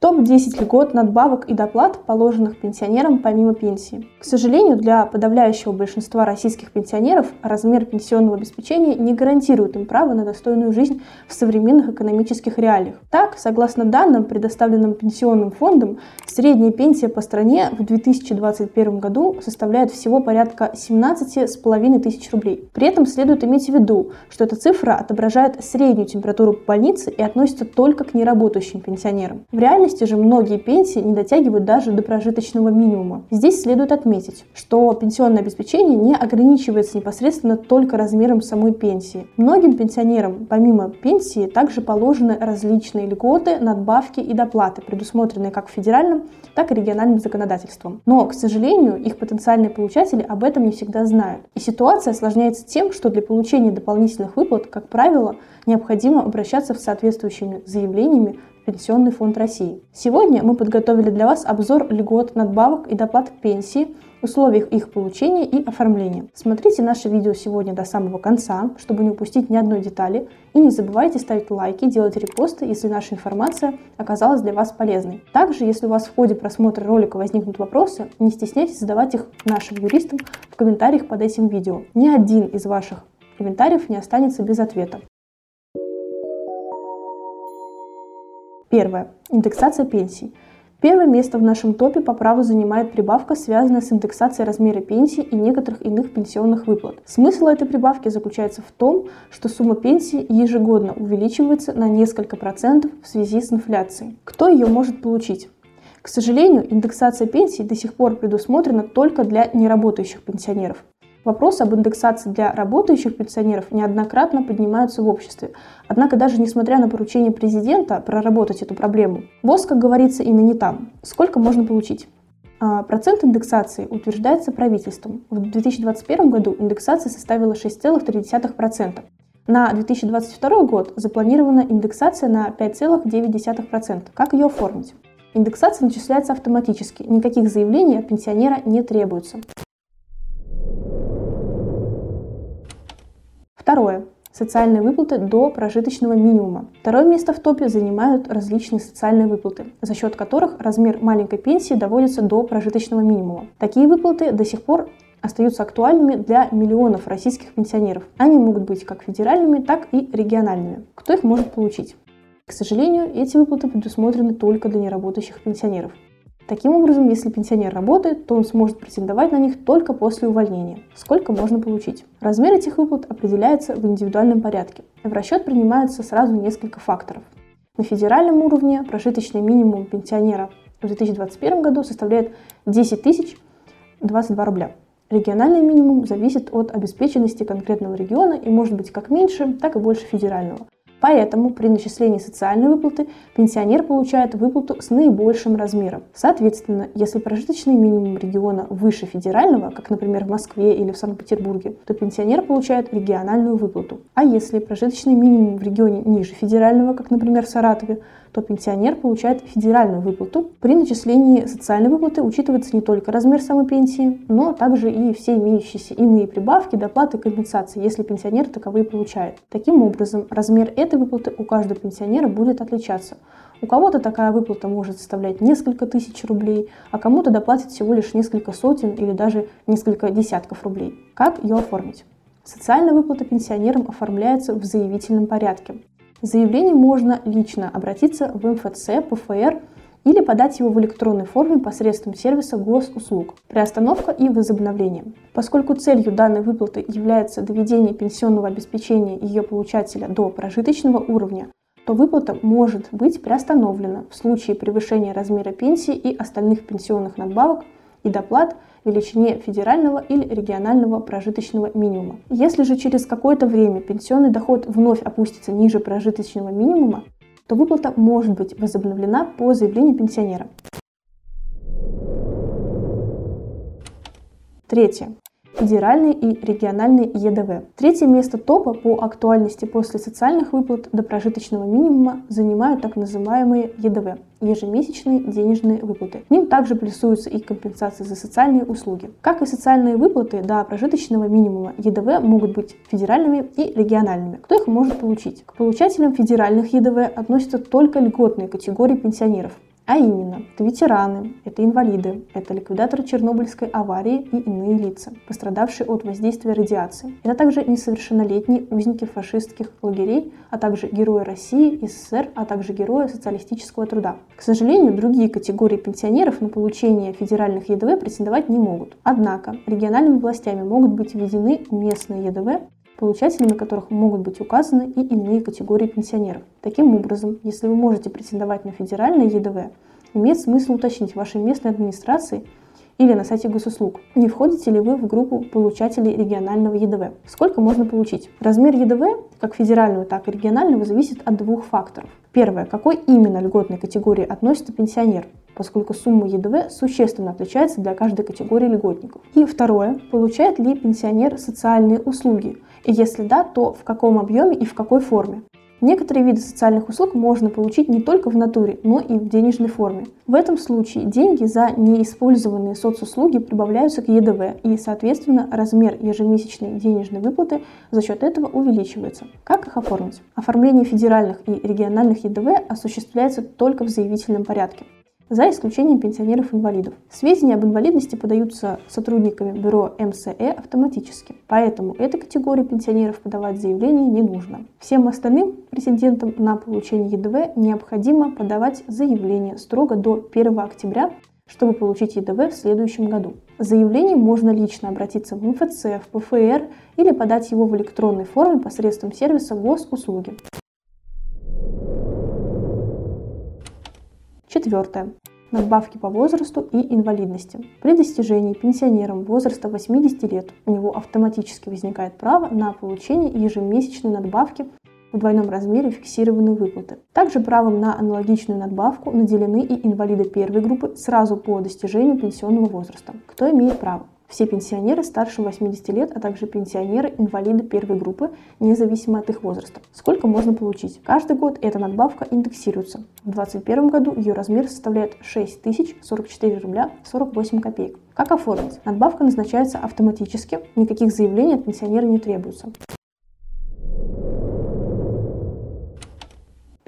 Топ-10 льгот, надбавок и доплат, положенных пенсионерам помимо пенсии. К сожалению, для подавляющего большинства российских пенсионеров размер пенсионного обеспечения не гарантирует им право на достойную жизнь в современных экономических реалиях. Так, согласно данным, предоставленным Пенсионным фондом, средняя пенсия по стране в 2021 году составляет всего порядка 17,5 тысяч рублей. При этом следует иметь в виду, что эта цифра отображает среднюю температуру по больнице и относится только к неработающим пенсионерам. В реальности реальности же многие пенсии не дотягивают даже до прожиточного минимума. Здесь следует отметить, что пенсионное обеспечение не ограничивается непосредственно только размером самой пенсии. Многим пенсионерам помимо пенсии также положены различные льготы, надбавки и доплаты, предусмотренные как федеральным, так и региональным законодательством. Но, к сожалению, их потенциальные получатели об этом не всегда знают. И ситуация осложняется тем, что для получения дополнительных выплат, как правило, необходимо обращаться в соответствующими заявлениями Пенсионный фонд России. Сегодня мы подготовили для вас обзор льгот, надбавок и доплат к пенсии, условиях их получения и оформления. Смотрите наше видео сегодня до самого конца, чтобы не упустить ни одной детали. И не забывайте ставить лайки, делать репосты, если наша информация оказалась для вас полезной. Также, если у вас в ходе просмотра ролика возникнут вопросы, не стесняйтесь задавать их нашим юристам в комментариях под этим видео. Ни один из ваших комментариев не останется без ответа. Первое. Индексация пенсий. Первое место в нашем топе по праву занимает прибавка, связанная с индексацией размера пенсии и некоторых иных пенсионных выплат. Смысл этой прибавки заключается в том, что сумма пенсии ежегодно увеличивается на несколько процентов в связи с инфляцией. Кто ее может получить? К сожалению, индексация пенсий до сих пор предусмотрена только для неработающих пенсионеров. Вопросы об индексации для работающих пенсионеров неоднократно поднимаются в обществе. Однако даже несмотря на поручение президента проработать эту проблему, ВОЗ, как говорится, имя не там. Сколько можно получить? А, процент индексации утверждается правительством. В 2021 году индексация составила 6,3%. На 2022 год запланирована индексация на 5,9%. Как ее оформить? Индексация начисляется автоматически, никаких заявлений от пенсионера не требуется. Второе. Социальные выплаты до прожиточного минимума. Второе место в топе занимают различные социальные выплаты, за счет которых размер маленькой пенсии доводится до прожиточного минимума. Такие выплаты до сих пор остаются актуальными для миллионов российских пенсионеров. Они могут быть как федеральными, так и региональными. Кто их может получить? К сожалению, эти выплаты предусмотрены только для неработающих пенсионеров. Таким образом, если пенсионер работает, то он сможет претендовать на них только после увольнения. Сколько можно получить? Размер этих выплат определяется в индивидуальном порядке. В расчет принимаются сразу несколько факторов. На федеральном уровне прожиточный минимум пенсионера в 2021 году составляет 10 тысяч 22 рубля. Региональный минимум зависит от обеспеченности конкретного региона и может быть как меньше, так и больше федерального – Поэтому при начислении социальной выплаты пенсионер получает выплату с наибольшим размером. Соответственно, если прожиточный минимум региона выше федерального, как, например, в Москве или в Санкт-Петербурге, то пенсионер получает региональную выплату. А если прожиточный минимум в регионе ниже федерального, как, например, в Саратове, то пенсионер получает федеральную выплату. При начислении социальной выплаты учитывается не только размер самой пенсии, но также и все имеющиеся иные прибавки, доплаты, компенсации, если пенсионер таковые получает. Таким образом, размер этой выплаты у каждого пенсионера будет отличаться. У кого-то такая выплата может составлять несколько тысяч рублей, а кому-то доплатит всего лишь несколько сотен или даже несколько десятков рублей. Как ее оформить? Социальная выплата пенсионерам оформляется в заявительном порядке. Заявление можно лично обратиться в МФЦ, ПФР или подать его в электронной форме посредством сервиса госуслуг. Приостановка и возобновление. Поскольку целью данной выплаты является доведение пенсионного обеспечения ее получателя до прожиточного уровня, то выплата может быть приостановлена в случае превышения размера пенсии и остальных пенсионных надбавок и доплат величине федерального или регионального прожиточного минимума. Если же через какое-то время пенсионный доход вновь опустится ниже прожиточного минимума, то выплата может быть возобновлена по заявлению пенсионера. Третье федеральные и региональные ЕДВ. Третье место топа по актуальности после социальных выплат до прожиточного минимума занимают так называемые ЕДВ – ежемесячные денежные выплаты. К ним также плюсуются и компенсации за социальные услуги. Как и социальные выплаты до прожиточного минимума, ЕДВ могут быть федеральными и региональными. Кто их может получить? К получателям федеральных ЕДВ относятся только льготные категории пенсионеров А именно, это ветераны, это инвалиды, это ликвидаторы Чернобыльской аварии и иные лица, пострадавшие от воздействия радиации. Это также несовершеннолетние узники фашистских лагерей, а также герои России, СССР, а также герои социалистического труда. К сожалению, другие категории пенсионеров на получение федеральных ЕДВ претендовать не могут. Однако региональными властями могут быть введены местные ЕДВ, получателями которых могут быть указаны и иные категории пенсионеров. Таким образом, если вы можете претендовать на федеральное ЕДВ, имеет смысл уточнить вашей местной администрации или на сайте госуслуг, не входите ли вы в группу получателей регионального ЕДВ. Сколько можно получить? Размер ЕДВ, как федерального, так и регионального, зависит от двух факторов. Первое. Какой именно льготной категории относится пенсионер? Поскольку сумма ЕДВ существенно отличается для каждой категории льготников. И второе, получает ли пенсионер социальные услуги, и если да, то в каком объеме и в какой форме. Некоторые виды социальных услуг можно получить не только в натуре, но и в денежной форме. В этом случае деньги за неиспользованные соцуслуги прибавляются к ЕДВ, и, соответственно, размер ежемесячной денежной выплаты за счет этого увеличивается. Как их оформить? Оформление федеральных и региональных ЕДВ осуществляется только в заявительном порядке за исключением пенсионеров-инвалидов. Сведения об инвалидности подаются сотрудниками бюро МСЭ автоматически, поэтому этой категории пенсионеров подавать заявление не нужно. Всем остальным претендентам на получение ЕДВ необходимо подавать заявление строго до 1 октября чтобы получить ЕДВ в следующем году. С заявлением можно лично обратиться в МФЦ, в ПФР или подать его в электронной форме посредством сервиса госуслуги. Четвертое. Надбавки по возрасту и инвалидности. При достижении пенсионером возраста 80 лет у него автоматически возникает право на получение ежемесячной надбавки в двойном размере фиксированной выплаты. Также правом на аналогичную надбавку наделены и инвалиды первой группы сразу по достижению пенсионного возраста. Кто имеет право? Все пенсионеры старше 80 лет, а также пенсионеры-инвалиды первой группы, независимо от их возраста. Сколько можно получить? Каждый год эта надбавка индексируется. В 2021 году ее размер составляет 6044 рубля 48 копеек. Как оформить? Надбавка назначается автоматически, никаких заявлений от пенсионера не требуется.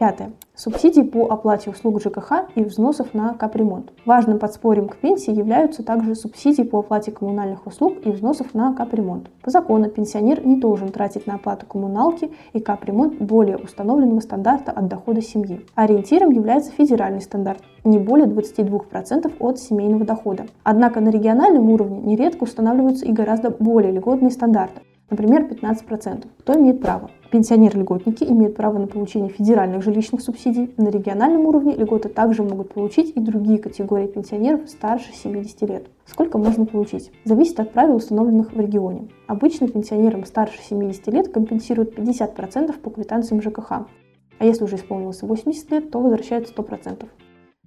Пятое. Субсидии по оплате услуг ЖКХ и взносов на капремонт. Важным подспорьем к пенсии являются также субсидии по оплате коммунальных услуг и взносов на капремонт. По закону пенсионер не должен тратить на оплату коммуналки и капремонт более установленного стандарта от дохода семьи. Ориентиром является федеральный стандарт не более 22% от семейного дохода. Однако на региональном уровне нередко устанавливаются и гораздо более льготные стандарты например, 15%. Кто имеет право? Пенсионеры-льготники имеют право на получение федеральных жилищных субсидий. На региональном уровне льготы также могут получить и другие категории пенсионеров старше 70 лет. Сколько можно получить? Зависит от правил, установленных в регионе. Обычно пенсионерам старше 70 лет компенсируют 50% по квитанциям ЖКХ. А если уже исполнилось 80 лет, то возвращают 100%.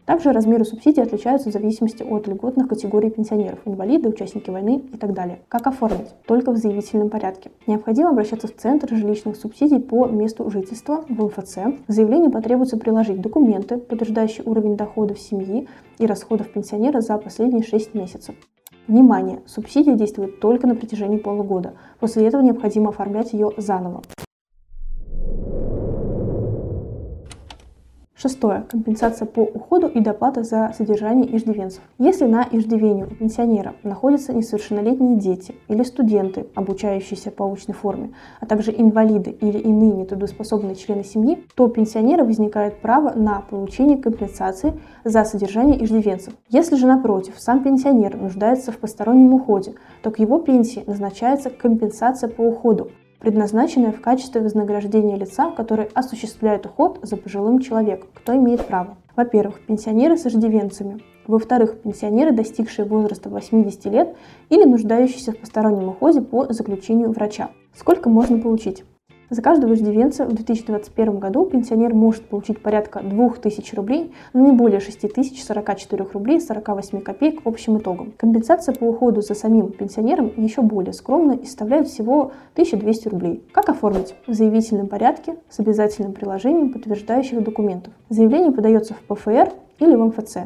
Также размеры субсидий отличаются в зависимости от льготных категорий пенсионеров, инвалиды, участники войны и так далее. Как оформить? Только в заявительном порядке. Необходимо обращаться в Центр жилищных субсидий по месту жительства в МФЦ. В заявлении потребуется приложить документы, подтверждающие уровень доходов семьи и расходов пенсионера за последние 6 месяцев. Внимание! Субсидия действует только на протяжении полугода. После этого необходимо оформлять ее заново. Шестое. Компенсация по уходу и доплата за содержание иждивенцев. Если на иждивении у пенсионера находятся несовершеннолетние дети или студенты, обучающиеся по очной форме, а также инвалиды или иные нетрудоспособные члены семьи, то у пенсионера возникает право на получение компенсации за содержание иждивенцев. Если же, напротив, сам пенсионер нуждается в постороннем уходе, то к его пенсии назначается компенсация по уходу, предназначенное в качестве вознаграждения лица, который осуществляет уход за пожилым человеком, кто имеет право. Во-первых, пенсионеры с иждивенцами. Во-вторых, пенсионеры, достигшие возраста 80 лет или нуждающиеся в постороннем уходе по заключению врача. Сколько можно получить? За каждого иждивенца в 2021 году пенсионер может получить порядка 2000 рублей, но не более 6044 рублей 48 копеек общим итогом. Компенсация по уходу за самим пенсионером еще более скромная и составляет всего 1200 рублей. Как оформить? В заявительном порядке с обязательным приложением подтверждающих документов. Заявление подается в ПФР или в МФЦ.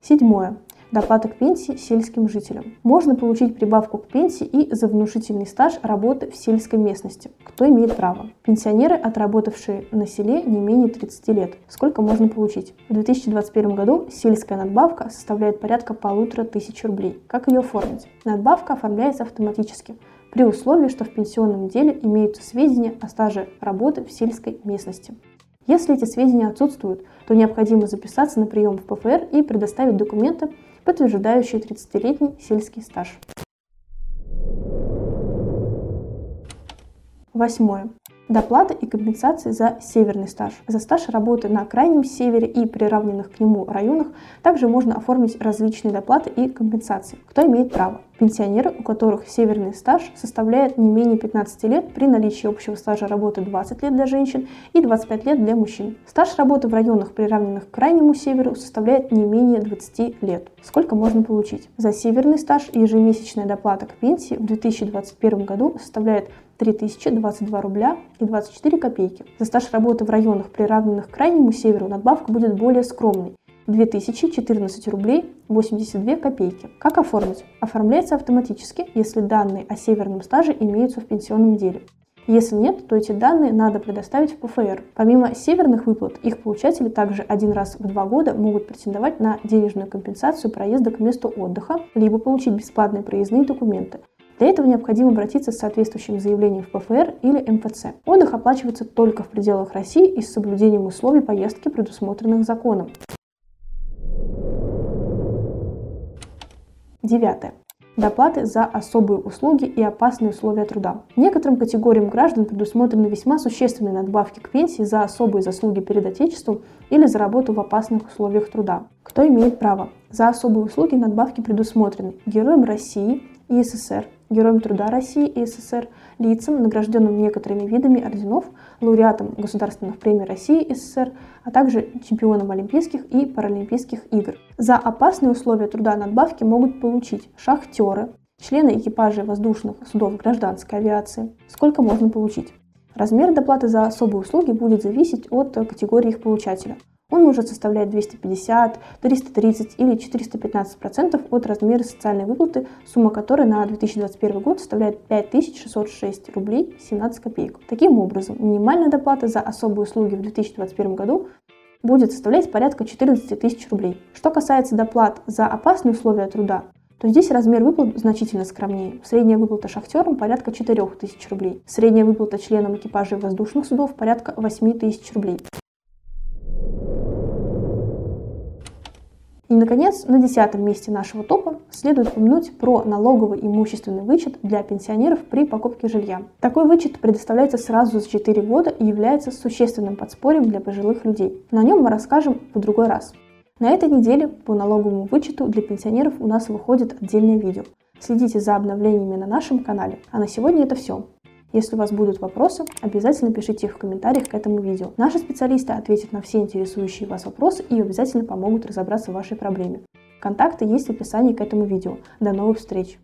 Седьмое. Доплата к пенсии сельским жителям. Можно получить прибавку к пенсии и за внушительный стаж работы в сельской местности. Кто имеет право? Пенсионеры, отработавшие на селе не менее 30 лет. Сколько можно получить? В 2021 году сельская надбавка составляет порядка полутора тысяч рублей. Как ее оформить? Надбавка оформляется автоматически при условии, что в пенсионном деле имеются сведения о стаже работы в сельской местности. Если эти сведения отсутствуют, то необходимо записаться на прием в ПФР и предоставить документы, подтверждающие 30-летний сельский стаж. Восьмое. Доплата и компенсации за северный стаж. За стаж работы на крайнем севере и приравненных к нему районах также можно оформить различные доплаты и компенсации. Кто имеет право? Пенсионеры, у которых северный стаж составляет не менее 15 лет при наличии общего стажа работы 20 лет для женщин и 25 лет для мужчин. Стаж работы в районах, приравненных к крайнему северу, составляет не менее 20 лет. Сколько можно получить? За северный стаж ежемесячная доплата к пенсии в 2021 году составляет 3022 рубля и 24 копейки. За стаж работы в районах, приравненных к крайнему северу, надбавка будет более скромной 2014 рублей 82 копейки. Как оформить? Оформляется автоматически, если данные о северном стаже имеются в пенсионном деле. Если нет, то эти данные надо предоставить в ПФР. Помимо северных выплат, их получатели также один раз в два года могут претендовать на денежную компенсацию проезда к месту отдыха, либо получить бесплатные проездные документы. Для этого необходимо обратиться с соответствующим заявлением в ПФР или МФЦ. Отдых оплачивается только в пределах России и с соблюдением условий поездки, предусмотренных законом. Девятое. Доплаты за особые услуги и опасные условия труда. Некоторым категориям граждан предусмотрены весьма существенные надбавки к пенсии за особые заслуги перед Отечеством или за работу в опасных условиях труда. Кто имеет право? За особые услуги надбавки предусмотрены Героям России и СССР, Героем труда России и СССР, лицам, награжденным некоторыми видами орденов, лауреатам государственных премий России и СССР, а также чемпионам Олимпийских и Паралимпийских игр. За опасные условия труда надбавки могут получить шахтеры, члены экипажей воздушных судов гражданской авиации. Сколько можно получить? Размер доплаты за особые услуги будет зависеть от категории их получателя – он может составлять 250, 330 или 415% от размера социальной выплаты, сумма которой на 2021 год составляет 5606 рублей 17 копеек. Таким образом, минимальная доплата за особые услуги в 2021 году будет составлять порядка 14 тысяч рублей. Что касается доплат за опасные условия труда, то здесь размер выплат значительно скромнее. Средняя выплата шахтерам порядка 4 тысяч рублей. Средняя выплата членам экипажей воздушных судов порядка 8 тысяч рублей. И, наконец, на десятом месте нашего топа следует упомянуть про налоговый имущественный вычет для пенсионеров при покупке жилья. Такой вычет предоставляется сразу за 4 года и является существенным подспорьем для пожилых людей. На нем мы расскажем в другой раз. На этой неделе по налоговому вычету для пенсионеров у нас выходит отдельное видео. Следите за обновлениями на нашем канале. А на сегодня это все. Если у вас будут вопросы, обязательно пишите их в комментариях к этому видео. Наши специалисты ответят на все интересующие вас вопросы и обязательно помогут разобраться в вашей проблеме. Контакты есть в описании к этому видео. До новых встреч!